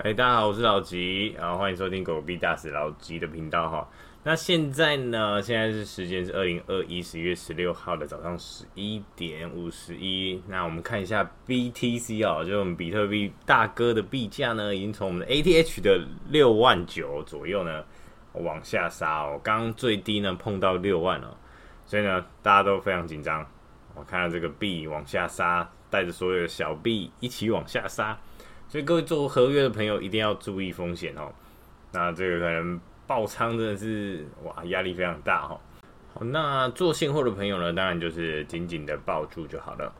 嗨，大家好，我是老吉，然后欢迎收听狗狗币大使老吉的频道哈。那现在呢，现在是时间是二零二一十一月十六号的早上十一点五十一。那我们看一下 BTC 哦，就是我们比特币大哥的币价呢，已经从我们的 ATH 的六万九左右呢往下杀哦，刚刚最低呢碰到六万了，所以呢大家都非常紧张。我看到这个币往下杀，带着所有的小币一起往下杀。所以各位做合约的朋友一定要注意风险哦。那这个可能爆仓真的是哇，压力非常大哈。好，那做现货的朋友呢，当然就是紧紧的抱住就好了。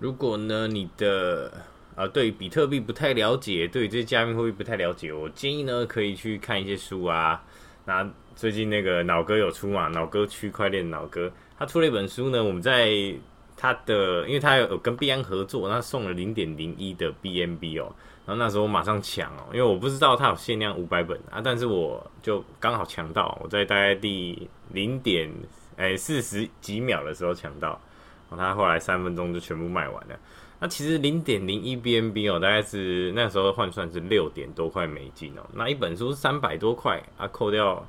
如果呢你的啊对比特币不太了解，对这些加密货币不太了解，我建议呢可以去看一些书啊。那最近那个脑哥有出嘛，脑哥区块链脑哥他出了一本书呢，我们在。他的，因为他有跟币安合作，他送了零点零一的 BNB 哦，然后那时候我马上抢哦，因为我不知道他有限量五百本啊，但是我就刚好抢到，我在大概第零点哎四十几秒的时候抢到，他后来三分钟就全部卖完了。那其实零点零一 BNB 哦，大概是那时候换算是六点多块美金哦，那一本书是三百多块啊，扣掉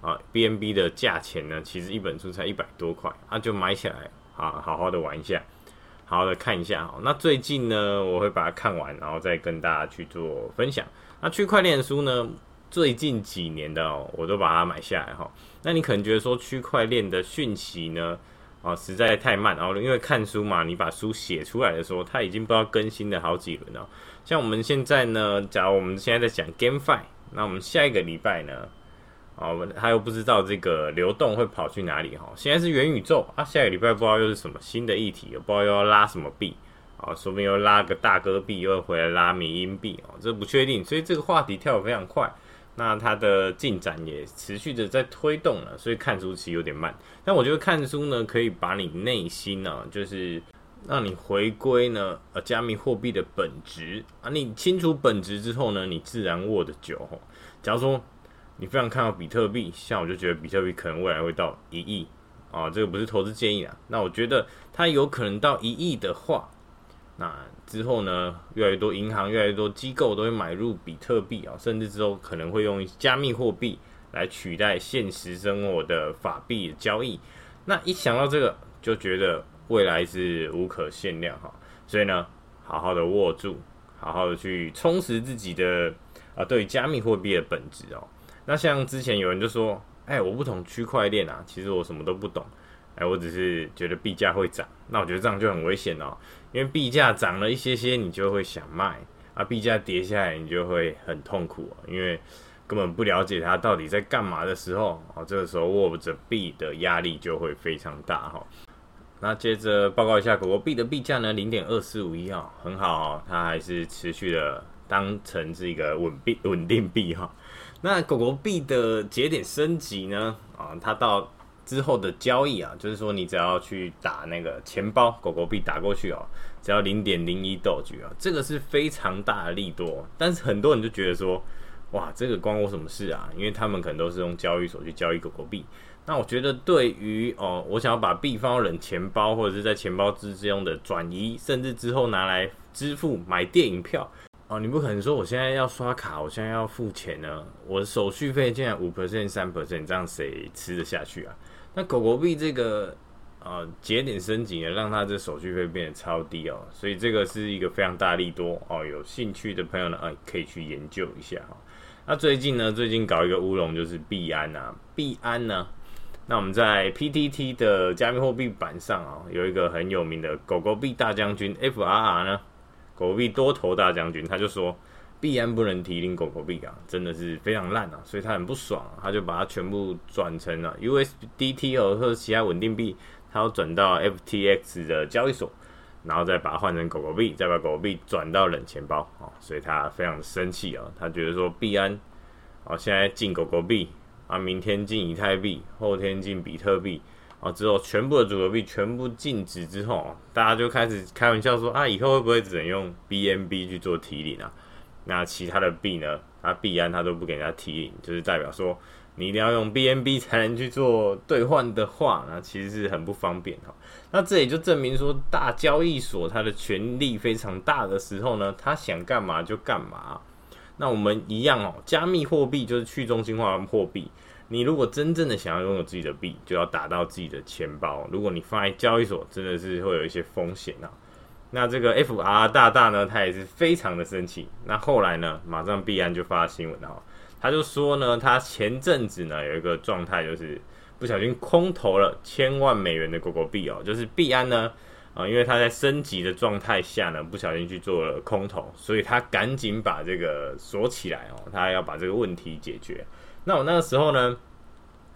啊 BNB 的价钱呢，其实一本书才一百多块啊，就买起来。好，好好的玩一下，好好的看一下。那最近呢，我会把它看完，然后再跟大家去做分享。那区块链书呢，最近几年的哦，我都把它买下来哈。那你可能觉得说区块链的讯息呢，啊，实在太慢。然后因为看书嘛，你把书写出来的时候，它已经不知道更新了好几轮了。像我们现在呢，假如我们现在在讲 GameFi，那我们下一个礼拜呢？哦，他又不知道这个流动会跑去哪里哈。现在是元宇宙啊，下个礼拜不知道又是什么新的议题，也不知道又要拉什么币啊，说不定又拉个大哥币，又回来拉迷因币哦，这不确定。所以这个话题跳得非常快，那它的进展也持续的在推动了，所以看书其实有点慢。但我觉得看书呢，可以把你内心呢，就是让你回归呢，呃，加密货币的本质啊。你清楚本质之后呢，你自然握得久。假如说。你非常看好比特币，像我就觉得比特币可能未来会到一亿啊，这个不是投资建议啊。那我觉得它有可能到一亿的话，那之后呢，越来越多银行、越来越多机构都会买入比特币啊，甚至之后可能会用加密货币来取代现实生活的法币交易。那一想到这个，就觉得未来是无可限量哈。所以呢，好好的握住，好好的去充实自己的啊，对加密货币的本质哦。那像之前有人就说，哎、我不懂区块链啊，其实我什么都不懂，哎、我只是觉得币价会涨，那我觉得这样就很危险哦，因为币价涨了一些些，你就会想卖，啊，币价跌下来，你就会很痛苦，因为根本不了解它到底在干嘛的时候，哦，这个时候握着币的压力就会非常大哈。那接着报告一下狗狗币的币价呢，零点二四五一哈，很好哦，它还是持续的当成是一个稳币稳定币哈。那狗狗币的节点升级呢？啊，它到之后的交易啊，就是说你只要去打那个钱包，狗狗币打过去哦，只要零点零一豆局啊，这个是非常大的利多。但是很多人就觉得说，哇，这个关我什么事啊？因为他们可能都是用交易所去交易狗狗币。那我觉得对于哦，我想要把币放到冷钱包或者是在钱包之之用的转移，甚至之后拿来支付买电影票。哦，你不可能说我现在要刷卡，我现在要付钱呢？我的手续费竟然五 percent、三 percent，这样谁吃得下去啊？那狗狗币这个呃节点升级呢，让它这手续费变得超低哦，所以这个是一个非常大利多哦。有兴趣的朋友呢，呃，可以去研究一下哈。那最近呢，最近搞一个乌龙就是币安啊，币安呢，那我们在 PTT 的加密货币版上啊，有一个很有名的狗狗币大将军 FRR 呢。狗狗币多头大将军，他就说币安不能提领狗狗币啊，真的是非常烂啊，所以他很不爽，啊，他就把它全部转成了 USDT 或者其他稳定币，他要转到 FTX 的交易所，然后再把它换成狗狗币，再把狗狗币转到冷钱包啊，所以他非常生气啊，他觉得说币安啊现在进狗狗币啊，明天进以太币，后天进比特币。啊，之后全部的组合币全部禁止之后，大家就开始开玩笑说啊，以后会不会只能用 BNB 去做提领啊？那其他的币呢？它币安它都不给人家提领，就是代表说你一定要用 BNB 才能去做兑换的话，那其实是很不方便哈。那这也就证明说，大交易所它的权力非常大的时候呢，它想干嘛就干嘛。那我们一样哦，加密货币就是去中心化货币。你如果真正的想要拥有自己的币，就要打到自己的钱包。如果你放在交易所，真的是会有一些风险啊。那这个 FR 大大呢，他也是非常的生气。那后来呢，马上币安就发新闻了，他就说呢，他前阵子呢有一个状态，就是不小心空投了千万美元的狗狗币哦，就是币安呢。啊，因为他在升级的状态下呢，不小心去做了空投，所以他赶紧把这个锁起来哦，他要把这个问题解决。那我那个时候呢，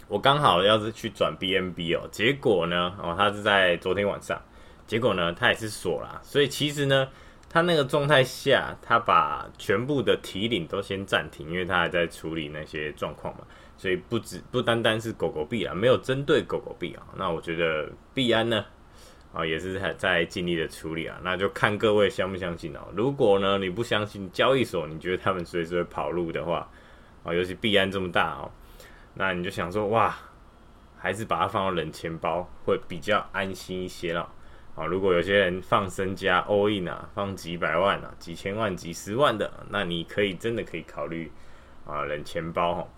我刚好要是去转 BNB 哦，结果呢，哦，他是在昨天晚上，结果呢，他也是锁了，所以其实呢，他那个状态下，他把全部的提领都先暂停，因为他还在处理那些状况嘛，所以不只不单单是狗狗币啊，没有针对狗狗币啊，那我觉得币安呢。啊，也是在在尽力的处理啊，那就看各位相不相信哦。如果呢，你不相信交易所，你觉得他们随时会跑路的话，啊，尤其币安这么大哦，那你就想说哇，还是把它放到冷钱包会比较安心一些了。啊，如果有些人放身家 all in 啊，放几百万啊、几千万、几十万的，那你可以真的可以考虑啊冷钱包哈。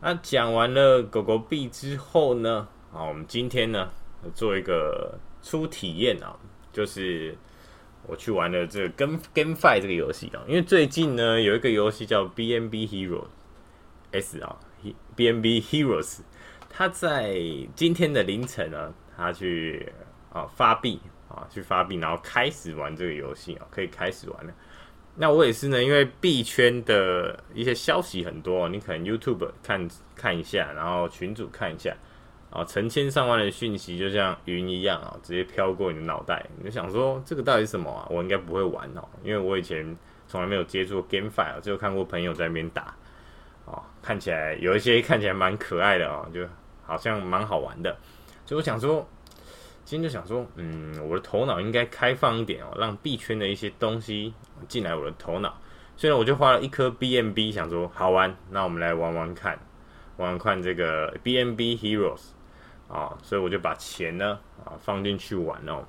那讲完了狗狗币之后呢，啊，我们今天呢做一个。初体验啊，就是我去玩了这个跟 GameFi 这个游戏啊，因为最近呢有一个游戏叫 BNB Heroes 啊，BNB Heroes，它在今天的凌晨呢，它去啊发币啊去发币，然后开始玩这个游戏啊，可以开始玩了。那我也是呢，因为币圈的一些消息很多，你可能 YouTube 看看一下，然后群主看一下。啊，成千上万的讯息就像云一样啊，直接飘过你的脑袋。你就想说，这个到底是什么啊？我应该不会玩哦，因为我以前从来没有接触 GameFi，只有看过朋友在那边打。哦，看起来有一些看起来蛮可爱的哦，就好像蛮好玩的。所以我想说，今天就想说，嗯，我的头脑应该开放一点哦，让币圈的一些东西进来我的头脑。所以呢，我就花了一颗 BNB，想说好玩，那我们来玩玩看，玩玩看这个 BNB Heroes。啊，所以我就把钱呢啊放进去玩哦。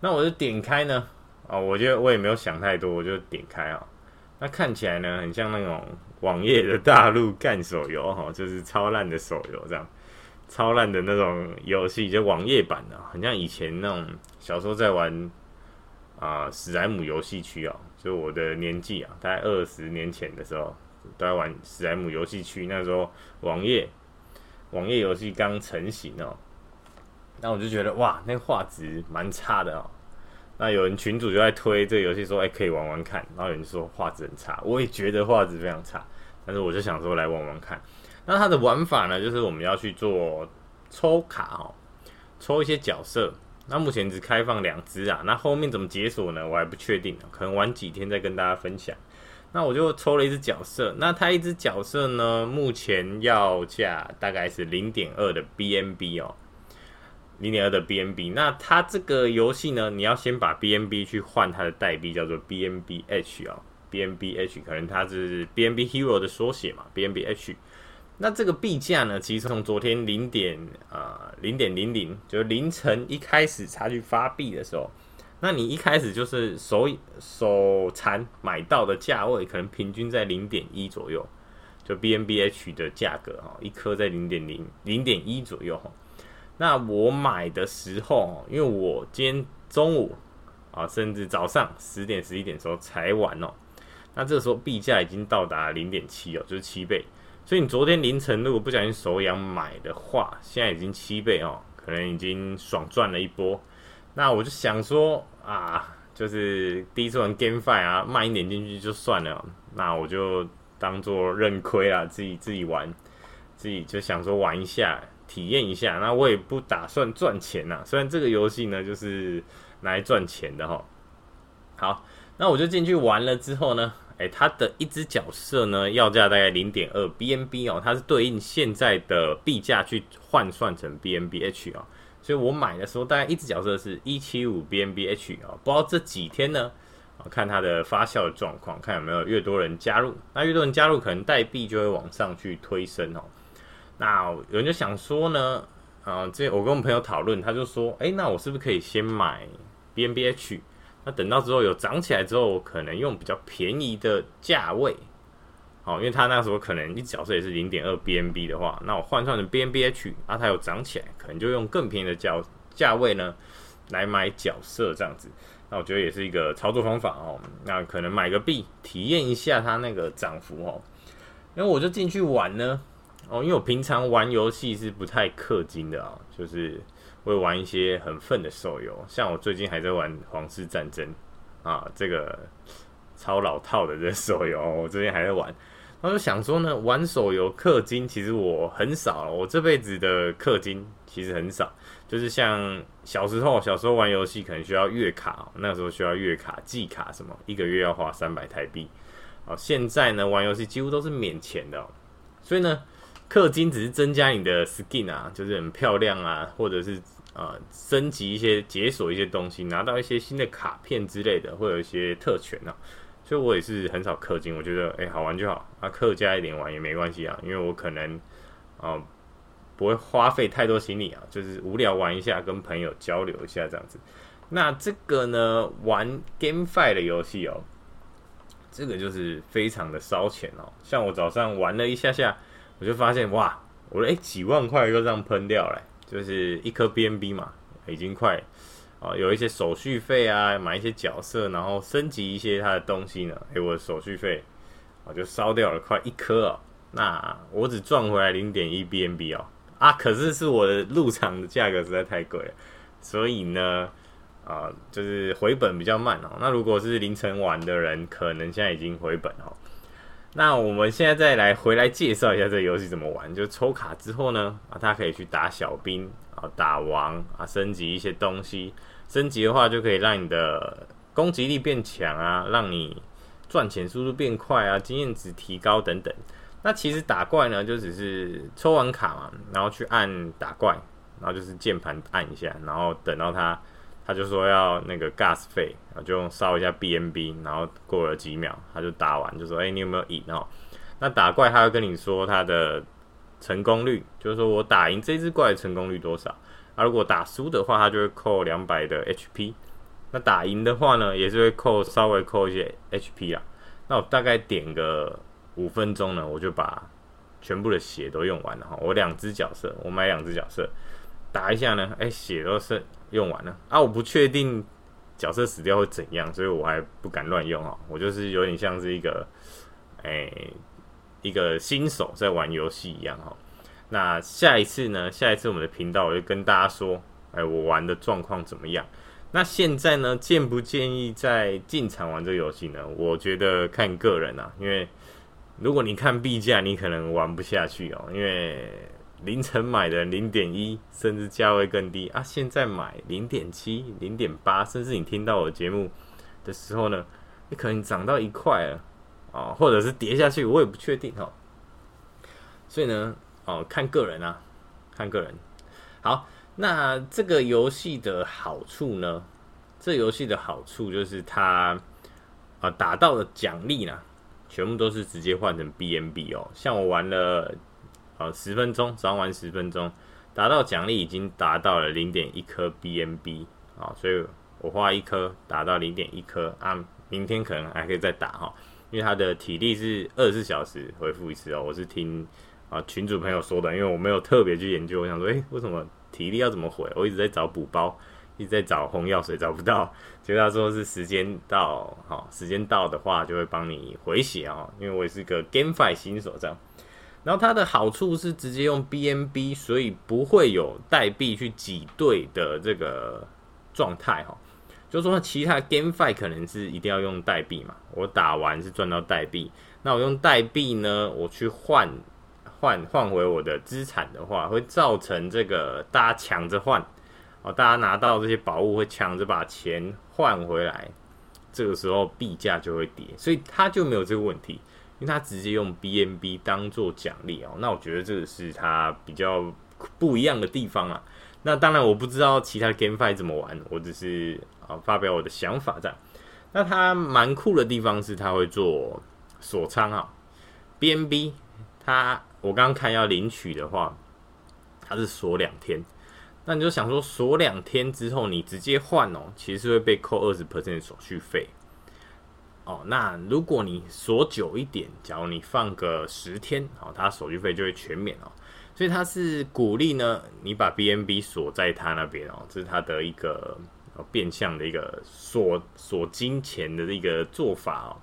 那我就点开呢啊，我觉得我也没有想太多，我就点开啊。那看起来呢，很像那种网页的大陆干手游哈，就是超烂的手游这样，超烂的那种游戏，就网页版的，很像以前那种小时候在玩啊史莱姆游戏区啊，就我的年纪啊，大概二十年前的时候都在玩史莱姆游戏区，那时候网页。网页游戏刚成型哦，那我就觉得哇，那画质蛮差的哦。那有人群主就在推这个游戏，说哎、可以玩玩看。然后有人说画质很差，我也觉得画质非常差。但是我就想说来玩玩看。那它的玩法呢，就是我们要去做抽卡哦，抽一些角色。那目前只开放两只啊，那后面怎么解锁呢？我还不确定，可能玩几天再跟大家分享。那我就抽了一只角色，那它一只角色呢，目前要价大概是零点二的 BNB 哦，零点二的 BNB。那它这个游戏呢，你要先把 BNB 去换它的代币，叫做 BNBH 哦，BNBH 可能它是 BNB Hero 的缩写嘛，BNBH。那这个币价呢，其实从昨天零点啊零点零零，就是凌晨一开始它去发币的时候。那你一开始就是手手残买到的价位，可能平均在零点一左右，就 BNBH 的价格哈，一颗在零点零零点一左右哈。那我买的时候，因为我今天中午啊，甚至早上十点十一点的时候才玩哦，那这个时候币价已经到达零点七哦，就是七倍。所以你昨天凌晨如果不小心手痒买的话，现在已经七倍哦，可能已经爽赚了一波。那我就想说啊，就是第一次玩 GameFi 啊，慢一点进去就算了。那我就当做认亏啊，自己自己玩，自己就想说玩一下，体验一下。那我也不打算赚钱呐，虽然这个游戏呢就是拿来赚钱的哈。好，那我就进去玩了之后呢，诶，它的一只角色呢要价大概零点二 BNB 哦，它是对应现在的币价去换算成 BNBH 哦。所以我买的时候，大概一只角色是一七五 BNBH 啊，不知道这几天呢，看它的发酵的状况，看有没有越多人加入。那越多人加入，可能代币就会往上去推升哦。那有人就想说呢，啊，这我跟我朋友讨论，他就说，哎，那我是不是可以先买 BNBH？那等到之后有涨起来之后，可能用比较便宜的价位好，因为他那时候可能一角色也是零点二 BNB 的话，那我换算成 BNBH，啊，它有涨起来，可能就用更便宜的价价位呢来买角色这样子。那我觉得也是一个操作方法哦。那可能买个币体验一下它那个涨幅哦。因为我就进去玩呢，哦，因为我平常玩游戏是不太氪金的啊，就是会玩一些很粪的手游，像我最近还在玩《皇室战争》啊，这个超老套的这手游，我最近还在玩。然后就想说呢，玩手游氪金其实我很少，我这辈子的氪金其实很少，就是像小时候小时候玩游戏可能需要月卡，那时候需要月卡季卡什么，一个月要花三百台币。哦，现在呢，玩游戏几乎都是免钱的，所以呢，氪金只是增加你的 skin 啊，就是很漂亮啊，或者是呃升级一些解锁一些东西，拿到一些新的卡片之类的，会有一些特权啊。所以我也是很少氪金，我觉得哎、好玩就好啊，氪加一点玩也没关系啊，因为我可能啊、不会花费太多心力啊，就是无聊玩一下，跟朋友交流一下这样子。那这个呢，玩 GameFi 的游戏哦。这个就是非常的烧钱哦，像我早上玩了一下下，我就发现哇，我的诶几万块就这样喷掉了，就是一颗 BNB 嘛，已经快啊，有一些手续费啊，买一些角色，然后升级一些它的东西呢，诶，我的手续费啊就烧掉了快一颗哦，那我只赚回来零点一 BNB 哦，啊，可是是我的入场的价格实在太贵了，所以呢。啊，就是回本比较慢哦。那如果是凌晨玩的人，可能现在已经回本哦。那我们现在再来回来介绍一下这个游戏怎么玩。就抽卡之后呢，啊，他可以去打小兵啊，打王啊，升级一些东西。升级的话，就可以让你的攻击力变强啊，让你赚钱速度变快啊，经验值提高等等。那其实打怪呢，就只是抽完卡嘛，然后去按打怪，然后就是键盘按一下，然后等到它。他就说要那个 gas 费，然后就烧一下 BNB，然后过了几秒，他就打完，就说：“哎、你有没有赢哦？”那打怪他会跟你说他的成功率，就是说我打赢这只怪成功率多少。啊，如果打输的话，他就会扣两百的 HP。那打赢的话呢，也是会扣稍微扣一些 HP 啦。那我大概点个五分钟呢，我就把全部的血都用完了哈。我两只角色，我买两只角色。打一下呢，哎、血都是用完了啊！我不确定角色死掉会怎样，所以我还不敢乱用哦。我就是有点像是一个，哎、一个新手在玩游戏一样哈。那下一次呢？下一次我们的频道我就跟大家说，哎、我玩的状况怎么样？那现在呢，建不建议再进场玩这个游戏呢？我觉得看个人啊，因为如果你看币价，你可能玩不下去哦，因为。凌晨买的零点一，甚至价位更低啊！现在买零点七、零点八，甚至你听到我节目的时候呢，你可能涨到一块了哦，或者是跌下去，我也不确定哦。所以呢，哦，看个人啊，看个人。好，那这个游戏的好处呢？这游戏的好处就是它啊，打到的奖励呢，全部都是直接换成 BNB 哦。像我玩了。啊，十分钟，早上玩十分钟，达到奖励已经达到了零点一颗 BNB 啊，所以我花一颗达到零点一颗啊，明天可能还可以再打哈，因为他的体力是二十四小时回复一次哦，我是听啊群主朋友说的，因为我没有特别去研究，我想说，诶、为什么体力要怎么回？我一直在找补包，一直在找红药水找不到，结果他说是时间到，好，时间到的话就会帮你回血哦，因为我也是个 GameFi 新手这样。然后它的好处是直接用 BNB，所以不会有代币去挤兑的这个状态哈。就说，其他 GameFi 可能是一定要用代币嘛。我打完是赚到代币，那我用代币呢，我去换换换回我的资产的话，会造成这个大家抢着换哦，大家拿到这些宝物会抢着把钱换回来，这个时候币价就会跌，所以它就没有这个问题。因为他直接用 BNB 当做奖励哦，那我觉得这个是他比较不一样的地方啊。那当然我不知道其他 GameFi 怎么玩，我只是啊发表我的想法这样。那它蛮酷的地方是它会做锁仓啊，BNB 它我刚刚看要领取的话，它是锁两天。那你就想说锁两天之后你直接换哦，其实是会被扣二十 percent 手续费。哦。那如果你锁久一点，假如你放个十天，哦，它手续费就会全免哦。所以它是鼓励呢，你把 BNB 锁在它那边哦，这是它的一个变相的一个锁锁金钱的一个做法哦。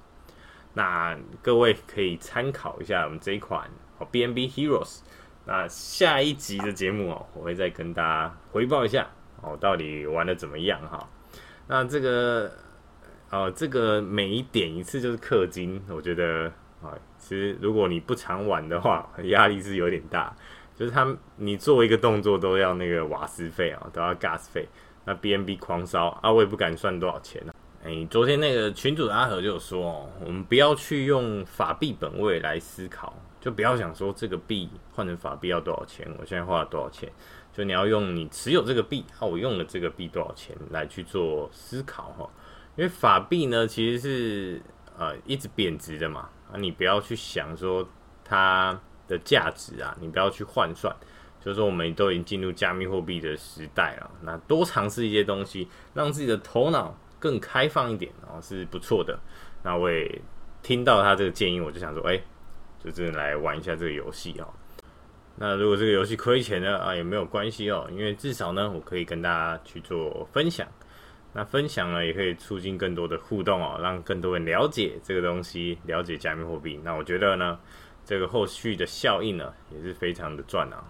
那各位可以参考一下我们这一款，BNB Heroes。那下一集的节目哦，我会再跟大家回报一下哦，到底玩的怎么样哈。那这个哦，这个每一点一次就是氪金，我觉得啊，其实如果你不常玩的话，压力是有点大。就是他你做一个动作都要那个瓦斯费啊，都要 gas 费。那 BNB 狂烧啊，我也不敢算多少钱呢。哎，昨天那个群主阿和就有说哦，我们不要去用法币本位来思考，就不要想说这个币换成法币要多少钱，我现在花了多少钱，就你要用你持有这个币，啊，我用了这个币多少钱来去做思考哈。因为法币呢其实是呃一直贬值的嘛，啊，你不要去想说它的价值啊，你不要去换算，就是说我们都已经进入加密货币的时代了，那多尝试一些东西，让自己的头脑。更开放一点，然后是不错的。那我也听到他这个建议，我就想说，哎，就真的来玩一下这个游戏哦。那如果这个游戏亏钱呢，啊，也没有关系哦，因为至少呢，我可以跟大家去做分享。那分享呢，也可以促进更多的互动哦，让更多人了解这个东西，了解加密货币。那我觉得呢，这个后续的效应呢，也是非常的赚啊。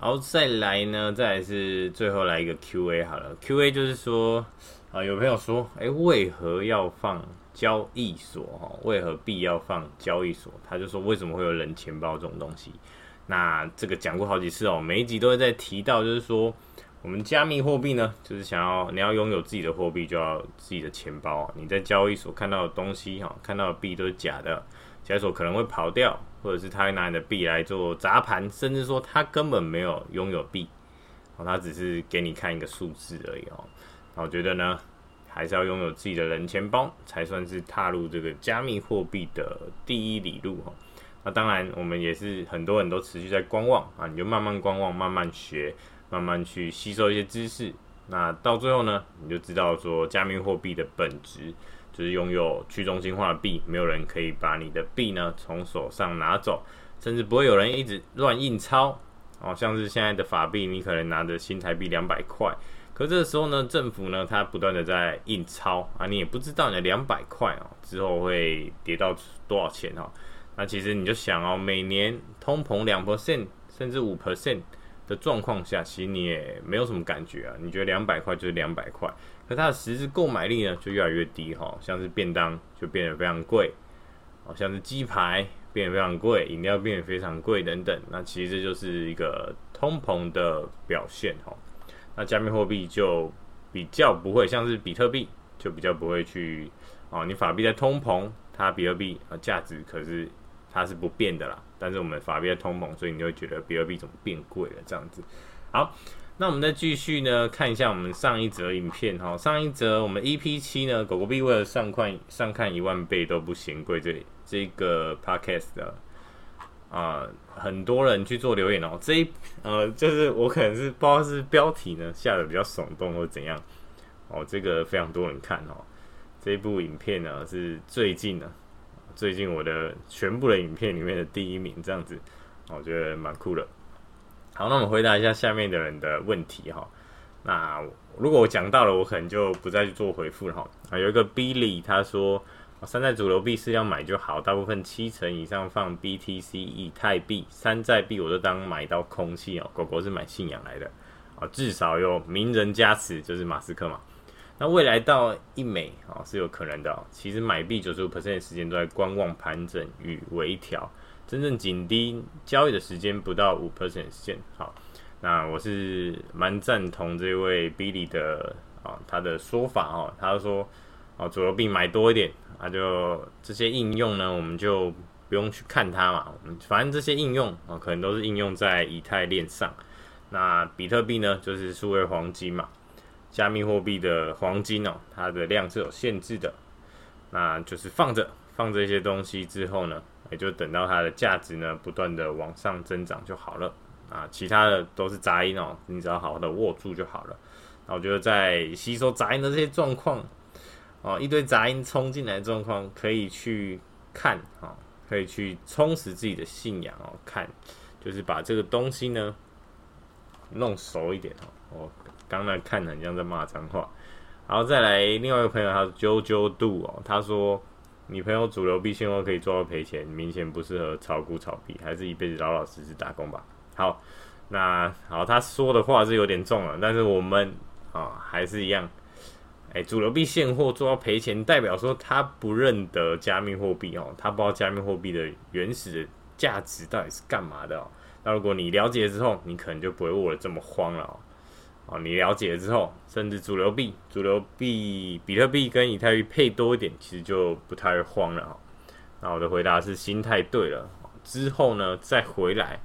然后再来呢，再来是最后来一个 Q&A 好了，Q&A 就是说。啊，有朋友说，哎，为何要放交易所？哈，为何币要放交易所？他就说，为什么会有人钱包这种东西？那这个讲过好几次哦，每一集都会在提到，就是说，我们加密货币呢，就是想要你要拥有自己的货币，就要自己的钱包。你在交易所看到的东西，哈，看到的币都是假的，交易所可能会跑掉，或者是他会拿你的币来做砸盘，甚至说他根本没有拥有币，哦，他只是给你看一个数字而已哦。我觉得呢，还是要拥有自己的冷钱包，才算是踏入这个加密货币的第一里路哈。那当然，我们也是很多人都持续在观望啊，你就慢慢观望，慢慢学，慢慢去吸收一些知识。那到最后呢，你就知道说，加密货币的本质就是拥有去中心化的币，没有人可以把你的币呢从手上拿走，甚至不会有人一直乱印钞哦，像是现在的法币，你可能拿着新台币两百块。可这个时候呢，政府呢，它不断的在印钞啊，你也不知道你的两百块哦，之后会跌到多少钱哦。那其实你就想哦，每年通膨两 percent 甚至五 percent 的状况下，其实你也没有什么感觉啊。你觉得两百块就是两百块，可它的实质购买力呢就越来越低哈。像是便当就变得非常贵，哦，像是鸡排变得非常贵，饮料变得非常贵等等。那其实这就是一个通膨的表现哈。那加密货币就比较不会，像是比特币就比较不会去哦。你法币在通膨，它比特币啊价值可是它是不变的啦。但是我们法币在通膨，所以你会觉得比特币怎么变贵了这样子。好，那我们再继续呢看一下我们上一则影片哈。上一则我们 EP 七呢，狗狗币为了上看上看一万倍都不嫌贵，这这个 Podcast 的。啊、很多人去做留言哦，这一呃，就是我可能是不知道是标题呢下的比较耸动或怎样哦，这个非常多人看哦，这部影片呢是最近呢，最近我的全部的影片里面的第一名这样子，我觉得蛮酷的。好，那我们回答一下下面的人的问题哈。那如果我讲到了，我可能就不再去做回复了哈。啊，有一个 Billy 他说。山寨主流币是要买就好，大部分七成以上放 BTC、以太币、山寨币，我就当买到空气哦。狗狗是买信仰来的啊，至少有名人加持，就是马斯克嘛。那未来到一美啊是有可能的。其实买币九十五 percent 的时间都在观望、盘整与微调，真正紧盯交易的时间不到五 percent 时间。好，那我是蛮赞同这位 Billy 的啊他的说法哦，他说啊主流币买多一点。那就这些应用呢，我们就不用去看它嘛。反正这些应用啊，可能都是应用在以太链上。那比特币呢，就是数位黄金嘛。加密货币的黄金哦，它的量是有限制的。那就是放着放这些东西之后呢，也就等到它的价值呢不断的往上增长就好了。啊，其他的都是杂音哦，你只要好好的握住就好了。那我觉得在吸收杂音的这些状况。哦，一堆杂音冲进来的状况，可以去看哦，可以去充实自己的信仰哦，看就是把这个东西呢弄熟一点哦。我刚才看很像在骂脏话。然后再来另外一个朋友，他是 JoJo Do 哦，他说你朋友主流币现货可以做到赔钱，明显不适合炒股炒币，还是一辈子老老实实打工吧。好，那好，他说的话是有点重了，但是我们啊、哦、还是一样，哎，主流币现货做到赔钱，代表说他不认得加密货币哦，他不知道加密货币的原始的价值到底是干嘛的哦。那如果你了解之后，你可能就不会握得这么慌了哦。哦，你了解了之后，甚至主流币、主流币、比特币跟以太币配多一点，其实就不太慌了哈。那我的回答是心态对了，之后呢再回来，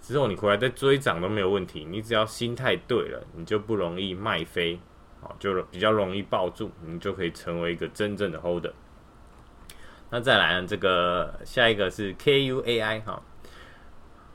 之后你回来再追涨都没有问题。你只要心态对了，你就不容易卖飞，哦，就比较容易抱住，你就可以成为一个真正的 holder。那再来呢，这个下一个是 KUAI 哈。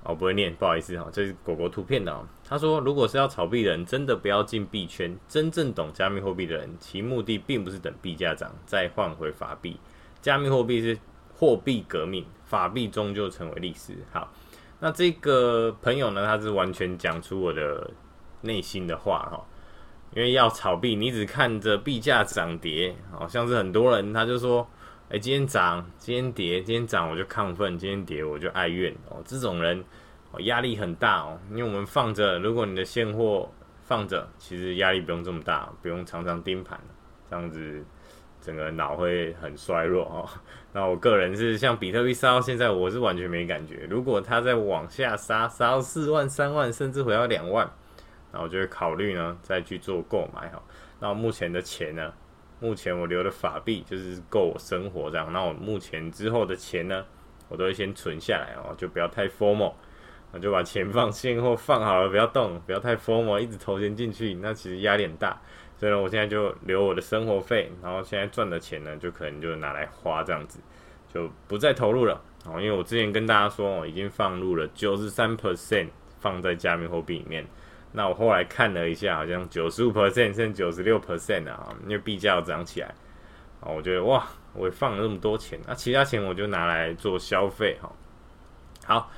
我、不会念，不好意思哈，这是狗狗图片的哦。他说，如果是要炒币的人，真的不要进币圈。真正懂加密货币的人，其目的并不是等币价涨再换回法币。加密货币是货币革命，法币终究成为历史。好，那这个朋友呢，他是完全讲出我的内心的话哈。因为要炒币，你只看着币价涨跌，好像是很多人他就说。哎，今天涨，今天跌，今天涨我就亢奋，今天跌我就哀怨哦。这种人哦，压力很大哦。因为我们放着，如果你的现货放着，其实压力不用这么大，不用常常盯盘，这样子整个脑会很衰弱哦。那我个人是像比特币杀到现在，我是完全没感觉。如果它再往下杀，杀到四万、三万，甚至回到两万，那我就会考虑呢再去做购买哈。那目前的钱呢？目前我留的法币就是够我生活这样，那我目前之后的钱呢，我都会先存下来哦，就不要太 formal，我就把钱放现货放好了，不要动，不要太 formal，一直投钱进去，那其实压力很大。所以呢，我现在就留我的生活费，然后现在赚的钱呢，就可能就拿来花这样子，就不再投入了哦。因为我之前跟大家说，我已经放入了九十三 percent 放在加密货币里面。那我后来看了一下，好像九十五 percent 甚至九十六 percent 啊，因为币价要涨起来啊，我觉得哇，我也放了那么多钱，那其他钱我就拿来做消费哈。好，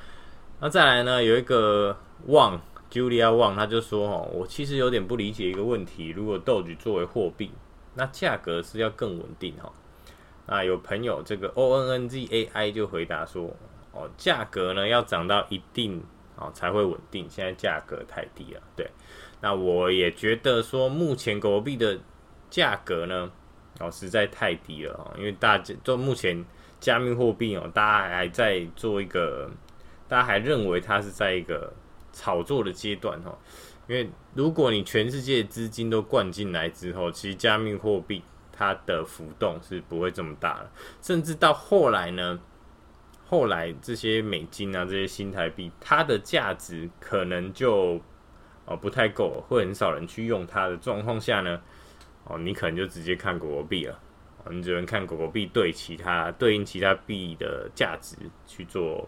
那再来呢，有一个旺 Julia 旺，他就说哦，我其实有点不理解一个问题，如果 Doge 作为货币，那价格是要更稳定哈。那有朋友这个 ONNZAI 就回答说，哦，价格呢要涨到一定。哦，才会稳定。现在价格太低了，对。那我也觉得说，目前狗币的价格呢，哦，实在太低了哦。因为大家就目前加密货币哦，大家还在做一个，大家还认为它是在一个炒作的阶段哈。因为如果你全世界资金都灌进来之后，其实加密货币它的浮动是不会这么大了，甚至到后来呢。后来这些美金啊，这些新台币，它的价值可能就哦不太够，会很少人去用它的状况下呢，哦，你可能就直接看狗狗币了，你只能看狗狗币对其他对应其他币的价值去做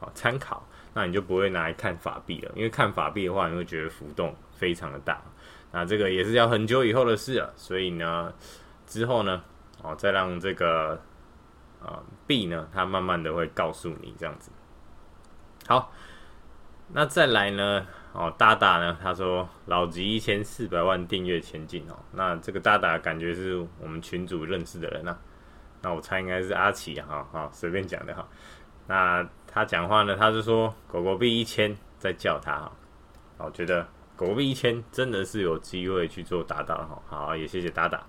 啊参考，那你就不会拿来看法币了，因为看法币的话，你会觉得浮动非常的大，那这个也是要很久以后的事了，所以呢，之后呢，哦，再让这个。啊币呢，它慢慢的会告诉你这样子。好，那再来呢？哦，大大呢？他说老吉一千四百万订阅前进哦。那这个大大感觉是我们群主认识的人啊。那我猜应该是阿奇哈，好随便讲的哈。那他讲话呢，他是说狗狗币一千再叫他哈。我觉得狗狗币一千真的是有机会去做达达哈。好，也谢谢达达。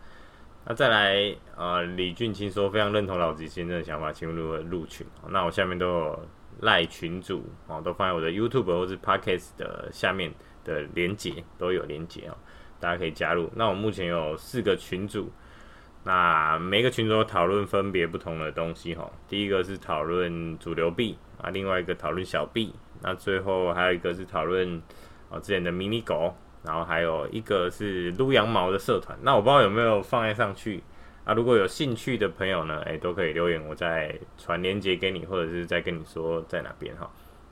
那再来，呃，李俊清说非常认同老吉先生的想法，请问如何入群？那我下面都有赖群主哦，都放在我的 YouTube 或是 Podcast 的下面的连结都有连结哦，大家可以加入。那我目前有四个群组，那每个群组都讨论分别不同的东西哈。第一个是讨论主流币啊，另外一个讨论小币，那最后还有一个是讨论哦之前的迷你狗。然后还有一个是撸羊毛的社团，那我不知道有没有放在上去啊？如果有兴趣的朋友呢，哎，都可以留言，我再传链接给你，或者是再跟你说在哪边哈。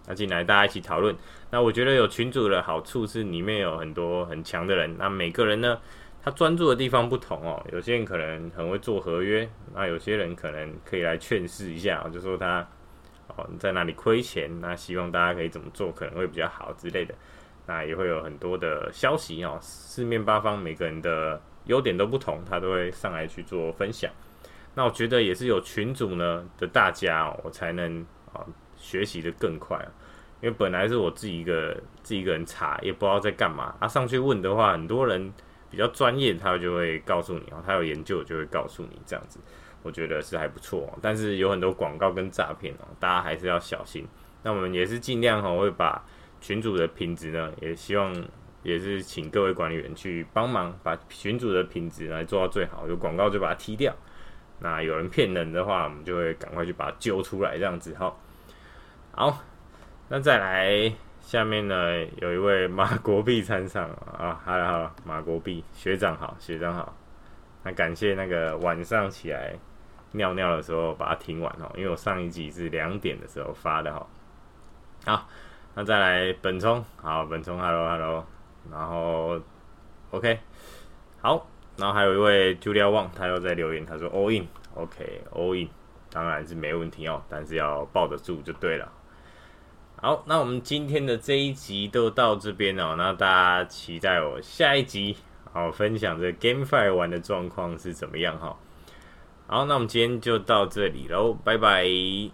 那进来大家一起讨论。那我觉得有群主的好处是里面有很多很强的人，那每个人呢，他专注的地方不同哦。有些人可能很会做合约，那有些人可能可以来劝示一下，就说他哦在哪里亏钱，那希望大家可以怎么做可能会比较好之类的。那也会有很多的消息哦，四面八方每个人的优点都不同，他都会上来去做分享。那我觉得也是有群主呢的大家，我才能啊学习得更快啊。因为本来是我自己一个自己一个人查，也不知道在干嘛啊。上去问的话，很多人比较专业，他就会告诉你哦，他有研究就会告诉你这样子。我觉得是还不错，但是有很多广告跟诈骗哦，大家还是要小心。那我们也是尽量哈，会把群组的品质呢，也希望也是请各位管理员去帮忙，把群组的品质来做到最好。有广告就把它踢掉，那有人骗人的话，我们就会赶快去把它揪出来，这样子哈。好。那再来下面呢，有一位马国碧参上啊，好了好了，马国碧学长好，学长好。那感谢那个晚上起来尿尿的时候把它听完哦，因为我上一集是两点的时候发的哈。好，那再来本聪，好本聪，hello hello，然后 OK，好，然后还有一位 Julia Wang，他又在留言，他说 All in，OK All in，当然是没问题哦，但是要抱得住就对了。好，那我们今天的这一集都到这边哦。那大家期待我下一集，好分享这 GameFi 玩的状况是怎么样哈。好，那我们今天就到这里喽，拜拜。